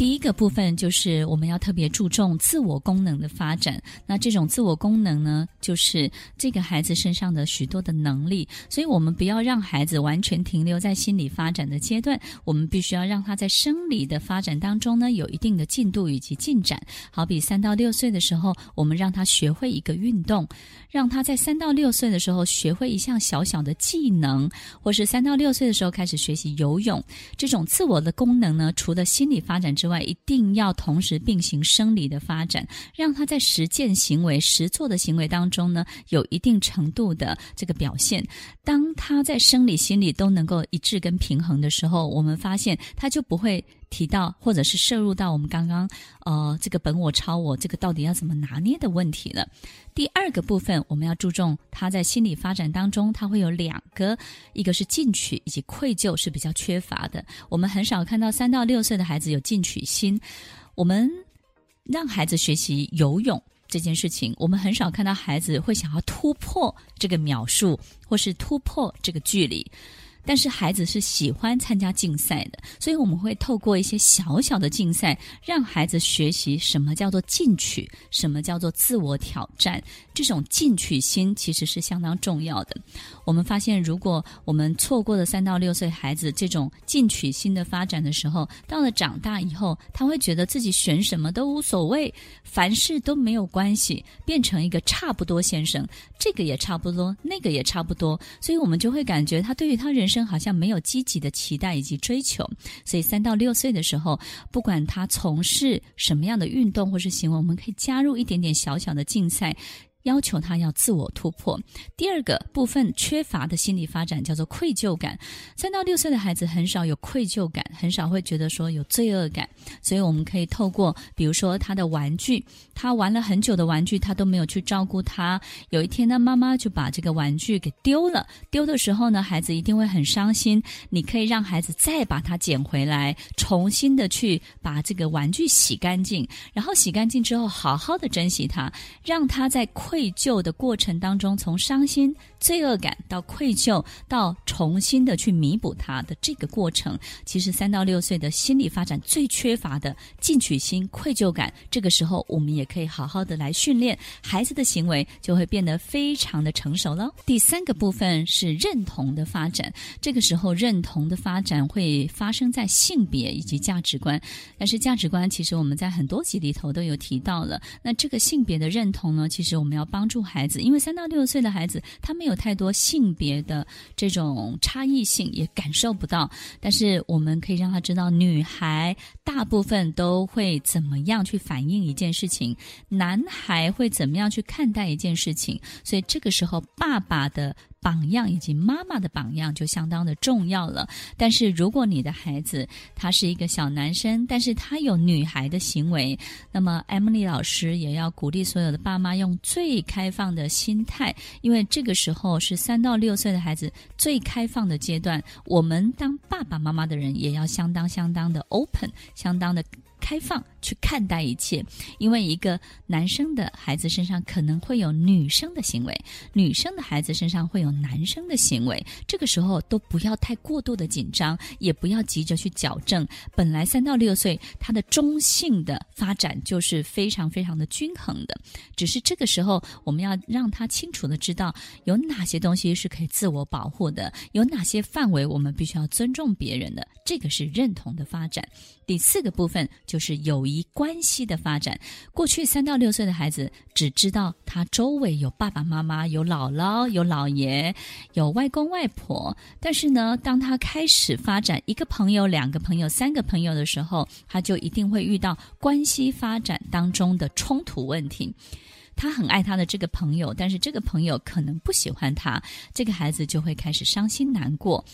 第一个部分就是我们要特别注重自我功能的发展。那这种自我功能呢，就是这个孩子身上的许多的能力。所以，我们不要让孩子完全停留在心理发展的阶段，我们必须要让他在生理的发展当中呢，有一定的进度以及进展。好比三到六岁的时候，我们让他学会一个运动，让他在三到六岁的时候学会一项小小的技能，或是三到六岁的时候开始学习游泳。这种自我的功能呢，除了心理发展之外，一定要同时并行生理的发展，让他在实践行为、实做的行为当中呢，有一定程度的这个表现。当他在生理、心理都能够一致跟平衡的时候，我们发现他就不会提到或者是摄入到我们刚刚呃这个本我、超我这个到底要怎么拿捏的问题了。第二个部分，我们要注重他在心理发展当中，他会有两个，一个是进取以及愧疚是比较缺乏的。我们很少看到三到六岁的孩子有进取心。我们让孩子学习游泳这件事情，我们很少看到孩子会想要突破这个秒数，或是突破这个距离。但是孩子是喜欢参加竞赛的，所以我们会透过一些小小的竞赛，让孩子学习什么叫做进取，什么叫做自我挑战。这种进取心其实是相当重要的。我们发现，如果我们错过了三到六岁孩子这种进取心的发展的时候，到了长大以后，他会觉得自己选什么都无所谓，凡事都没有关系，变成一个差不多先生，这个也差不多，那个也差不多，所以我们就会感觉他对于他人生好像没有积极的期待以及追求。所以三到六岁的时候，不管他从事什么样的运动或是行为，我们可以加入一点点小小的竞赛。要求他要自我突破。第二个部分缺乏的心理发展叫做愧疚感。三到六岁的孩子很少有愧疚感，很少会觉得说有罪恶感。所以我们可以透过，比如说他的玩具，他玩了很久的玩具，他都没有去照顾他。有一天呢，妈妈就把这个玩具给丢了。丢的时候呢，孩子一定会很伤心。你可以让孩子再把它捡回来，重新的去把这个玩具洗干净，然后洗干净之后，好好的珍惜它，让他在。愧疚的过程当中，从伤心、罪恶感到愧疚，到重新的去弥补它的这个过程，其实三到六岁的心理发展最缺乏的进取心、愧疚感，这个时候我们也可以好好的来训练孩子的行为，就会变得非常的成熟了。第三个部分是认同的发展，这个时候认同的发展会发生在性别以及价值观，但是价值观其实我们在很多集里头都有提到了。那这个性别的认同呢，其实我们要。要帮助孩子，因为三到六岁的孩子，他没有太多性别的这种差异性，也感受不到。但是我们可以让他知道，女孩大部分都会怎么样去反映一件事情，男孩会怎么样去看待一件事情。所以这个时候，爸爸的。榜样以及妈妈的榜样就相当的重要了。但是如果你的孩子他是一个小男生，但是他有女孩的行为，那么 Emily 老师也要鼓励所有的爸妈用最开放的心态，因为这个时候是三到六岁的孩子最开放的阶段。我们当爸爸妈妈的人也要相当相当的 open，相当的。开放去看待一切，因为一个男生的孩子身上可能会有女生的行为，女生的孩子身上会有男生的行为。这个时候都不要太过度的紧张，也不要急着去矫正。本来三到六岁他的中性的发展就是非常非常的均衡的，只是这个时候我们要让他清楚的知道有哪些东西是可以自我保护的，有哪些范围我们必须要尊重别人的。这个是认同的发展。第四个部分就是友关系的发展。过去三到六岁的孩子只知道他周围有爸爸妈妈、有姥姥、有姥爷、有外公外婆，但是呢，当他开始发展一个朋友、两个朋友、三个朋友的时候，他就一定会遇到关系发展当中的冲突问题。他很爱他的这个朋友，但是这个朋友可能不喜欢他，这个孩子就会开始伤心难过。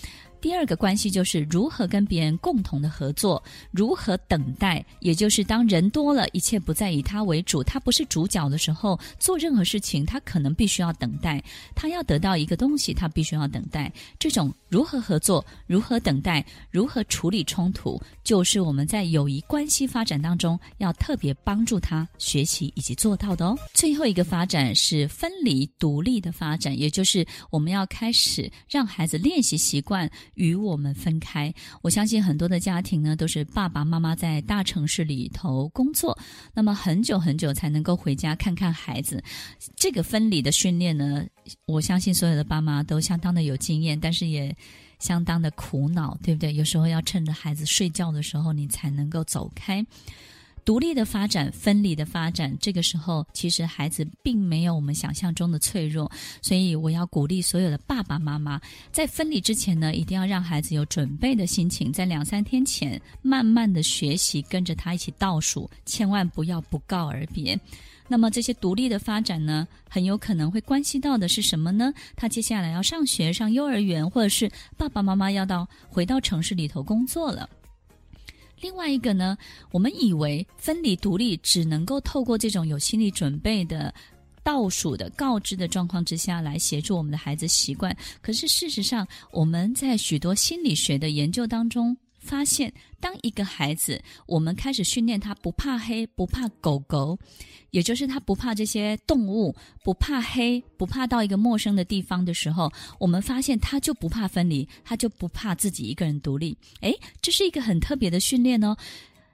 第二个关系就是如何跟别人共同的合作，如何等待，也就是当人多了，一切不再以他为主，他不是主角的时候，做任何事情他可能必须要等待，他要得到一个东西，他必须要等待。这种如何合作，如何等待，如何处理冲突，就是我们在友谊关系发展当中要特别帮助他学习以及做到的哦。最后一个发展是分离独立的发展，也就是我们要开始让孩子练习习惯。与我们分开。我相信很多的家庭呢，都是爸爸妈妈在大城市里头工作，那么很久很久才能够回家看看孩子。这个分离的训练呢，我相信所有的爸妈都相当的有经验，但是也相当的苦恼，对不对？有时候要趁着孩子睡觉的时候，你才能够走开。独立的发展，分离的发展，这个时候其实孩子并没有我们想象中的脆弱，所以我要鼓励所有的爸爸妈妈，在分离之前呢，一定要让孩子有准备的心情，在两三天前慢慢的学习，跟着他一起倒数，千万不要不告而别。那么这些独立的发展呢，很有可能会关系到的是什么呢？他接下来要上学、上幼儿园，或者是爸爸妈妈要到回到城市里头工作了。另外一个呢，我们以为分离独立只能够透过这种有心理准备的倒数的告知的状况之下来协助我们的孩子习惯。可是事实上，我们在许多心理学的研究当中发现，当一个孩子我们开始训练他不怕黑、不怕狗狗。也就是他不怕这些动物，不怕黑，不怕到一个陌生的地方的时候，我们发现他就不怕分离，他就不怕自己一个人独立。诶，这是一个很特别的训练哦。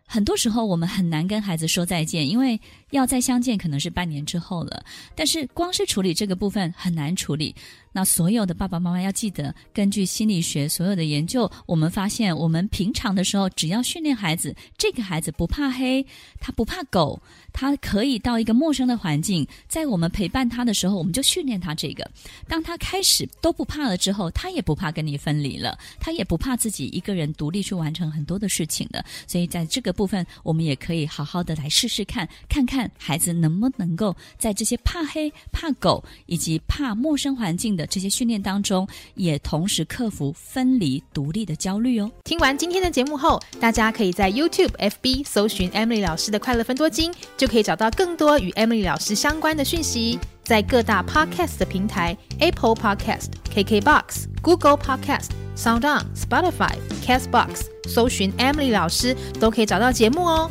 很多时候我们很难跟孩子说再见，因为要再相见可能是半年之后了。但是光是处理这个部分很难处理。那所有的爸爸妈妈要记得，根据心理学所有的研究，我们发现，我们平常的时候，只要训练孩子，这个孩子不怕黑，他不怕狗，他可以到一个陌生的环境，在我们陪伴他的时候，我们就训练他这个。当他开始都不怕了之后，他也不怕跟你分离了，他也不怕自己一个人独立去完成很多的事情的。所以在这个部分，我们也可以好好的来试试看看，看看孩子能不能够在这些怕黑、怕狗以及怕陌生环境的。这些训练当中，也同时克服分离独立的焦虑哦。听完今天的节目后，大家可以在 YouTube、FB 搜寻 Emily 老师的快乐分多金，就可以找到更多与 Emily 老师相关的讯息。在各大 Podcast 的平台，Apple Podcast、KKBox、Google Podcast、SoundOn、Spotify、Castbox，搜寻 Emily 老师都可以找到节目哦。